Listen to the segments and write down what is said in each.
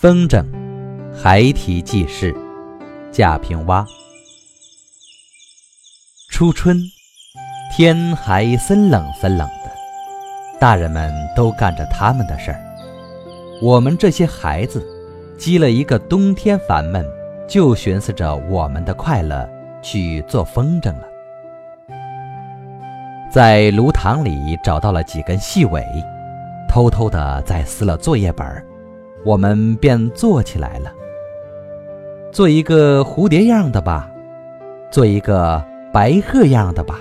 风筝，孩提记事，贾平凹。初春，天还森冷森冷的，大人们都干着他们的事儿，我们这些孩子，积了一个冬天烦闷，就寻思着我们的快乐，去做风筝了。在炉膛里找到了几根细尾，偷偷的在撕了作业本儿。我们便做起来了。做一个蝴蝶样的吧，做一个白鹤样的吧。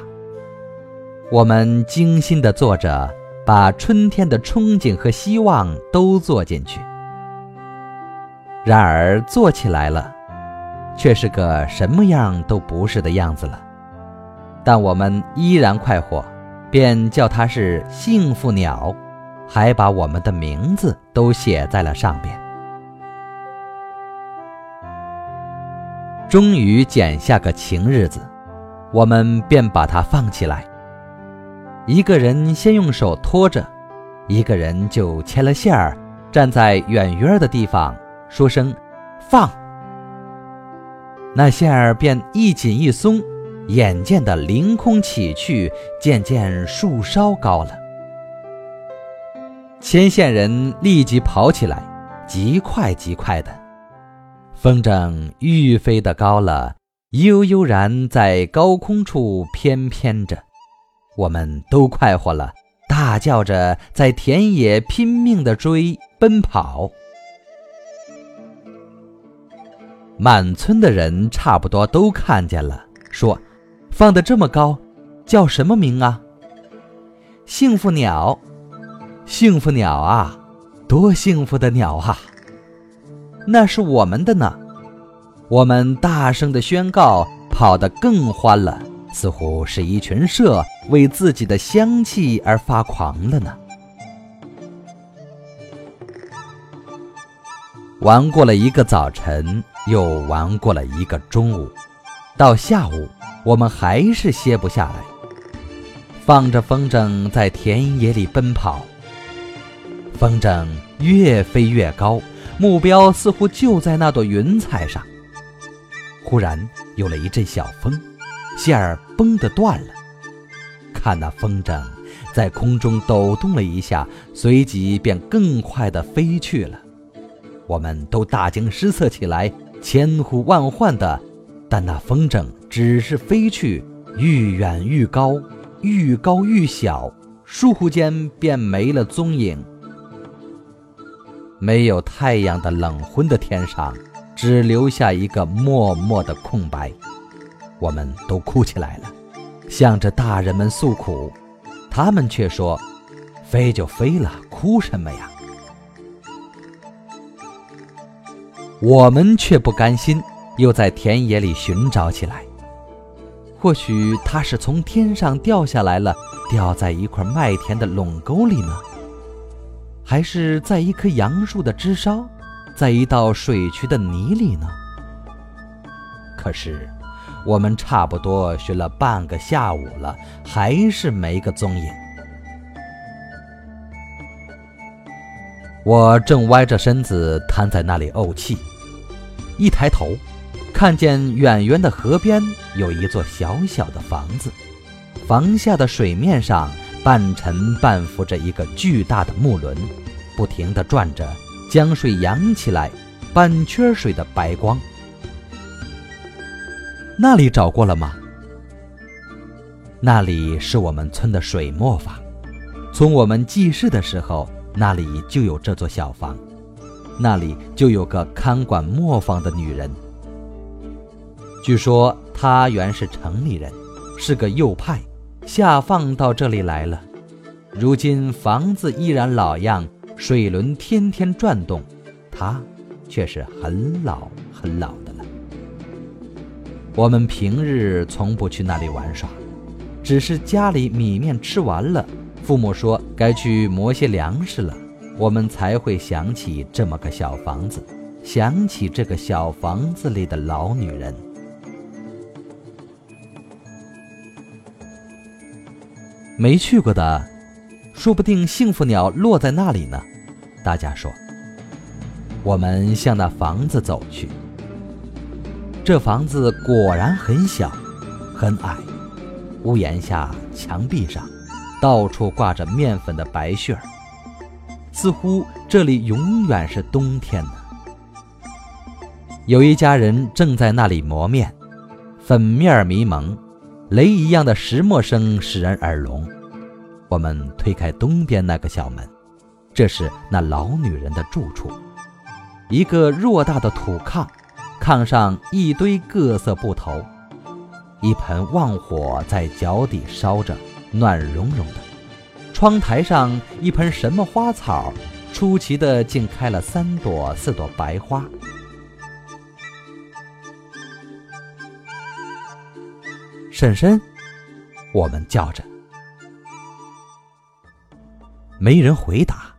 我们精心的做着，把春天的憧憬和希望都做进去。然而做起来了，却是个什么样都不是的样子了。但我们依然快活，便叫它是幸福鸟。还把我们的名字都写在了上边。终于剪下个晴日子，我们便把它放起来。一个人先用手托着，一个人就牵了线儿，站在远远的地方，说声“放”，那线儿便一紧一松，眼见的凌空起去，渐渐树梢高了。牵线人立即跑起来，极快极快的，风筝愈飞得高了，悠悠然在高空处翩翩着。我们都快活了，大叫着在田野拼命地追奔跑。满村的人差不多都看见了，说：“放得这么高，叫什么名啊？”幸福鸟。幸福鸟啊，多幸福的鸟啊！那是我们的呢。我们大声的宣告，跑得更欢了，似乎是一群麝为自己的香气而发狂了呢。玩过了一个早晨，又玩过了一个中午，到下午，我们还是歇不下来，放着风筝在田野里奔跑。风筝越飞越高，目标似乎就在那朵云彩上。忽然有了一阵小风，线儿绷得断了。看那风筝在空中抖动了一下，随即便更快地飞去了。我们都大惊失色起来，千呼万唤的，但那风筝只是飞去，愈远愈高，愈高愈小，倏忽间便没了踪影。没有太阳的冷昏的天上，只留下一个默默的空白。我们都哭起来了，向着大人们诉苦。他们却说：“飞就飞了，哭什么呀？”我们却不甘心，又在田野里寻找起来。或许它是从天上掉下来了，掉在一块麦田的垄沟里呢？还是在一棵杨树的枝梢，在一道水渠的泥里呢。可是，我们差不多寻了半个下午了，还是没个踪影。我正歪着身子瘫在那里怄气，一抬头，看见远远的河边有一座小小的房子，房下的水面上。半沉半浮着一个巨大的木轮，不停地转着，将水扬起来，半圈水的白光。那里找过了吗？那里是我们村的水磨坊，从我们记事的时候，那里就有这座小房，那里就有个看管磨坊的女人。据说她原是城里人，是个右派。下放到这里来了，如今房子依然老样，水轮天天转动，它却是很老很老的了。我们平日从不去那里玩耍，只是家里米面吃完了，父母说该去磨些粮食了，我们才会想起这么个小房子，想起这个小房子里的老女人。没去过的，说不定幸福鸟落在那里呢。大家说，我们向那房子走去。这房子果然很小，很矮，屋檐下、墙壁上，到处挂着面粉的白絮儿，似乎这里永远是冬天呢。有一家人正在那里磨面，粉面迷蒙，雷一样的石磨声使人耳聋。我们推开东边那个小门，这是那老女人的住处，一个偌大的土炕，炕上一堆各色布头，一盆旺火在脚底烧着，暖融融的。窗台上一盆什么花草，出奇的竟开了三朵四朵白花。婶婶，我们叫着。没人回答，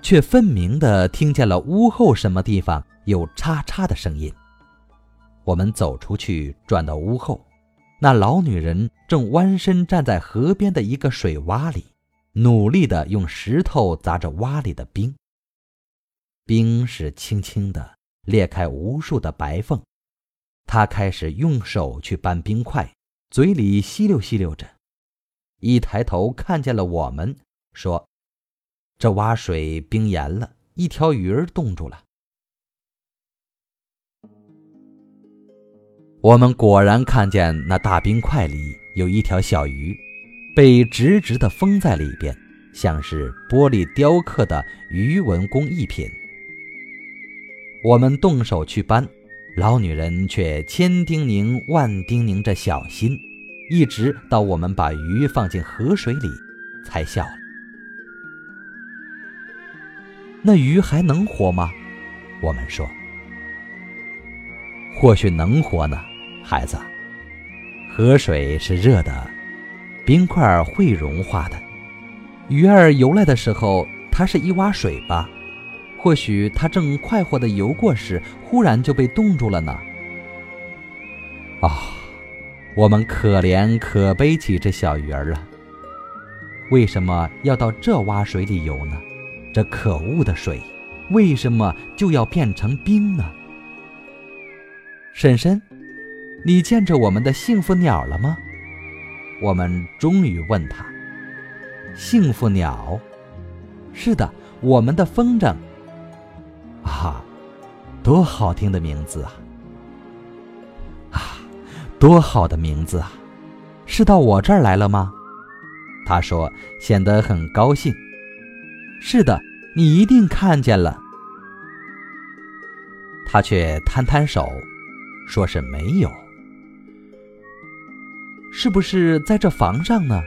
却分明的听见了屋后什么地方有嚓嚓的声音。我们走出去，转到屋后，那老女人正弯身站在河边的一个水洼里，努力的用石头砸着洼里的冰。冰是轻轻的裂开无数的白缝，她开始用手去搬冰块，嘴里吸溜吸溜着，一抬头看见了我们，说。这洼水冰严了，一条鱼儿冻住了。我们果然看见那大冰块里有一条小鱼，被直直的封在里边，像是玻璃雕刻的鱼纹工艺品。我们动手去搬，老女人却千叮咛万叮咛着小心，一直到我们把鱼放进河水里，才笑。那鱼还能活吗？我们说，或许能活呢，孩子。河水是热的，冰块会融化的。鱼儿游来的时候，它是一洼水吧？或许它正快活的游过时，忽然就被冻住了呢。啊，我们可怜可悲起这小鱼儿了。为什么要到这洼水里游呢？这可恶的水，为什么就要变成冰呢？婶婶，你见着我们的幸福鸟了吗？我们终于问他。幸福鸟，是的，我们的风筝。啊，多好听的名字啊！啊，多好的名字啊！是到我这儿来了吗？他说，显得很高兴。是的，你一定看见了。他却摊摊手，说是没有。是不是在这房上呢？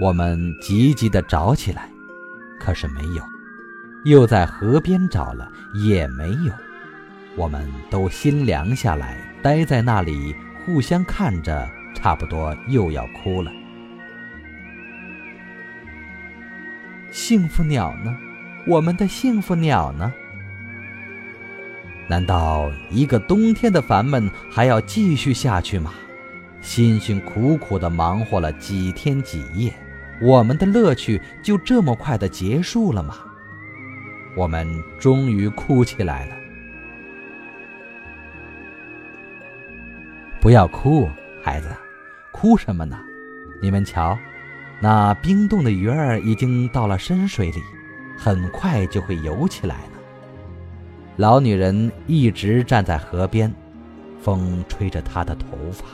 我们急急的找起来，可是没有；又在河边找了，也没有。我们都心凉下来，待在那里，互相看着，差不多又要哭了。幸福鸟呢？我们的幸福鸟呢？难道一个冬天的烦闷还要继续下去吗？辛辛苦苦的忙活了几天几夜，我们的乐趣就这么快的结束了吗？我们终于哭起来了。不要哭，孩子，哭什么呢？你们瞧。那冰冻的鱼儿已经到了深水里，很快就会游起来了。老女人一直站在河边，风吹着她的头发，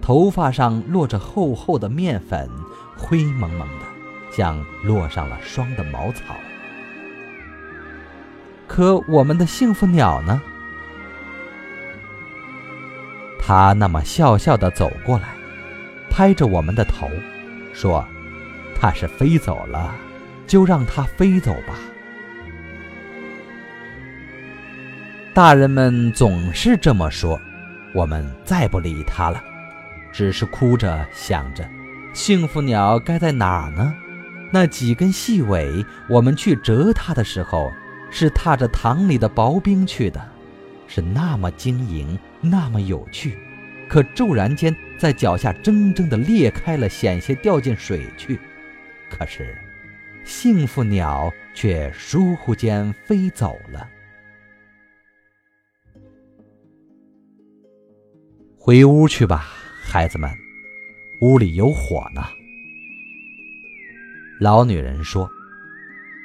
头发上落着厚厚的面粉，灰蒙蒙的，像落上了霜的茅草。可我们的幸福鸟呢？它那么笑笑的走过来，拍着我们的头，说。它是飞走了，就让它飞走吧。大人们总是这么说，我们再不理他了，只是哭着想着，幸福鸟该在哪儿呢？那几根细尾，我们去折它的时候，是踏着塘里的薄冰去的是那么晶莹那么有趣。可骤然间在脚下铮铮的裂开了险些掉进水去可是幸福鸟却疏忽间飞走了。回屋去吧孩子们屋里有火呢。老女人说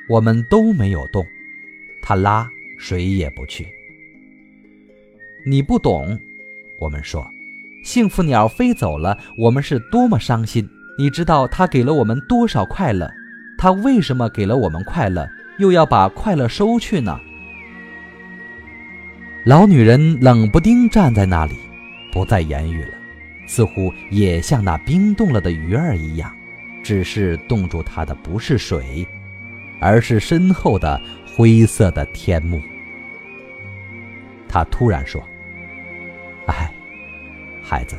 我们都没有动她拉谁也不去。”你不懂，我们说，幸福鸟飞走了，我们是多么伤心。你知道它给了我们多少快乐？它为什么给了我们快乐，又要把快乐收去呢？老女人冷不丁站在那里，不再言语了，似乎也像那冰冻了的鱼儿一样。只是冻住它的不是水，而是身后的灰色的天幕。他突然说：“哎，孩子，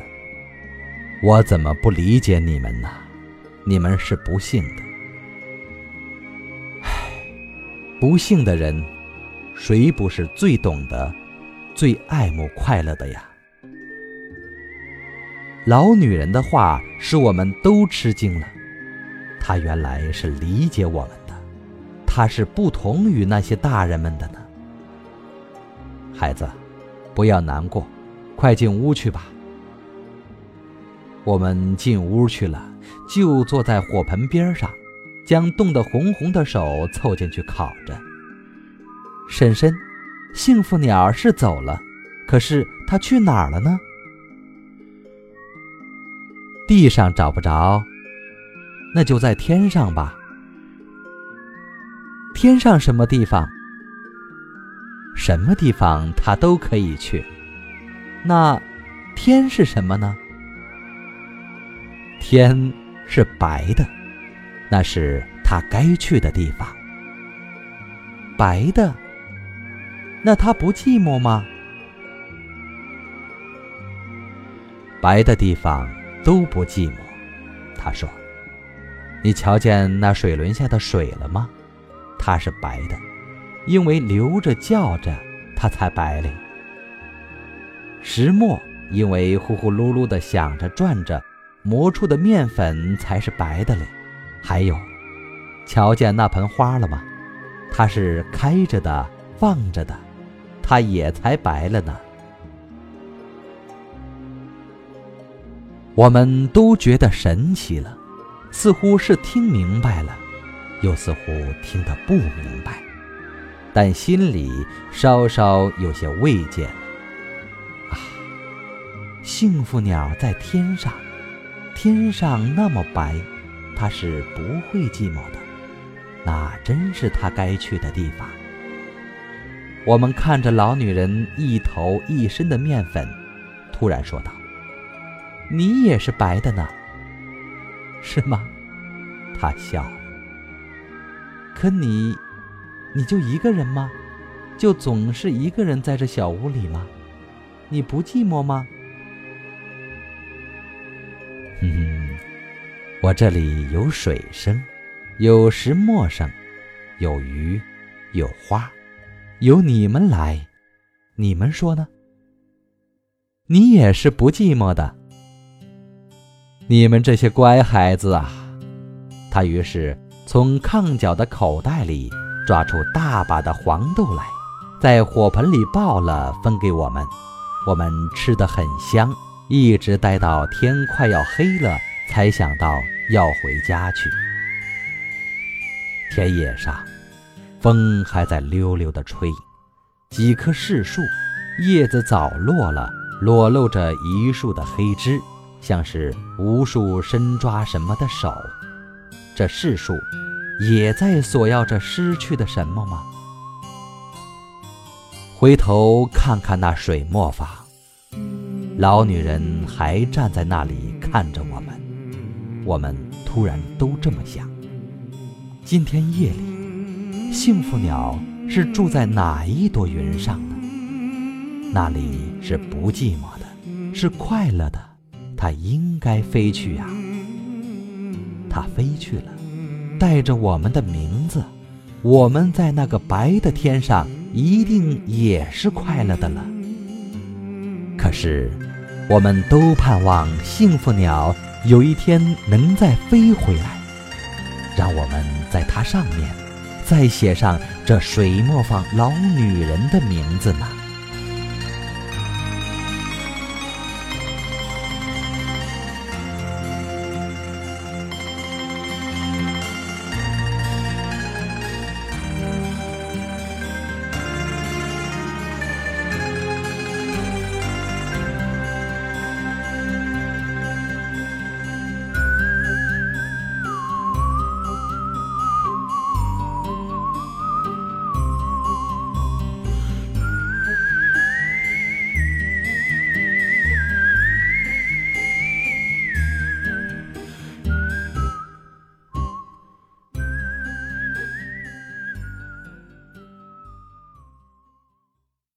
我怎么不理解你们呢？你们是不幸的。唉，不幸的人，谁不是最懂得、最爱慕快乐的呀？”老女人的话使我们都吃惊了。她原来是理解我们，他是不同于那些大人们的呢。孩子，不要难过，快进屋去吧。我们进屋去了，就坐在火盆边上，将冻得红红的手凑进去烤着。婶婶，幸福鸟是走了，可是它去哪儿了呢？地上找不着。那就在天上吧。天上什么地方？什么地方他都可以去。那天是什么呢？天是白的，那是他该去的地方。白的，那他不寂寞吗？白的地方都不寂寞，他说。你瞧见那水轮下的水了吗？它是白的，因为流着叫着，它才白嘞。石磨因为呼呼噜噜的响着转着，磨出的面粉才是白的嘞。还有，瞧见那盆花了吗？它是开着的，放着的，它也才白了呢。我们都觉得神奇了。似乎是听明白了，又似乎听得不明白，但心里稍稍有些慰藉了。啊，幸福鸟在天上，天上那么白，它是不会寂寞的，那真是它该去的地方。我们看着老女人一头一身的面粉，突然说道：“你也是白的呢。”是吗？他笑了。可你，你就一个人吗？就总是一个人在这小屋里吗？你不寂寞吗？嗯，我这里有水声，有石磨声，有鱼，有花，有你们来，你们说呢？你也是不寂寞的。你们这些乖孩子啊！他于是从炕角的口袋里抓出大把的黄豆来，在火盆里爆了，分给我们。我们吃得很香，一直待到天快要黑了，才想到要回家去。田野上，风还在溜溜地吹，几棵柿树叶子早落了，裸露着一树的黑枝。像是无数伸抓什么的手，这世树也在索要着失去的什么吗？回头看看那水墨坊，老女人还站在那里看着我们。我们突然都这么想：今天夜里，幸福鸟是住在哪一朵云上呢？那里是不寂寞的，是快乐的。它应该飞去呀，它飞去了，带着我们的名字，我们在那个白的天上一定也是快乐的了。可是，我们都盼望幸福鸟有一天能再飞回来，让我们在它上面再写上这水磨坊老女人的名字呢。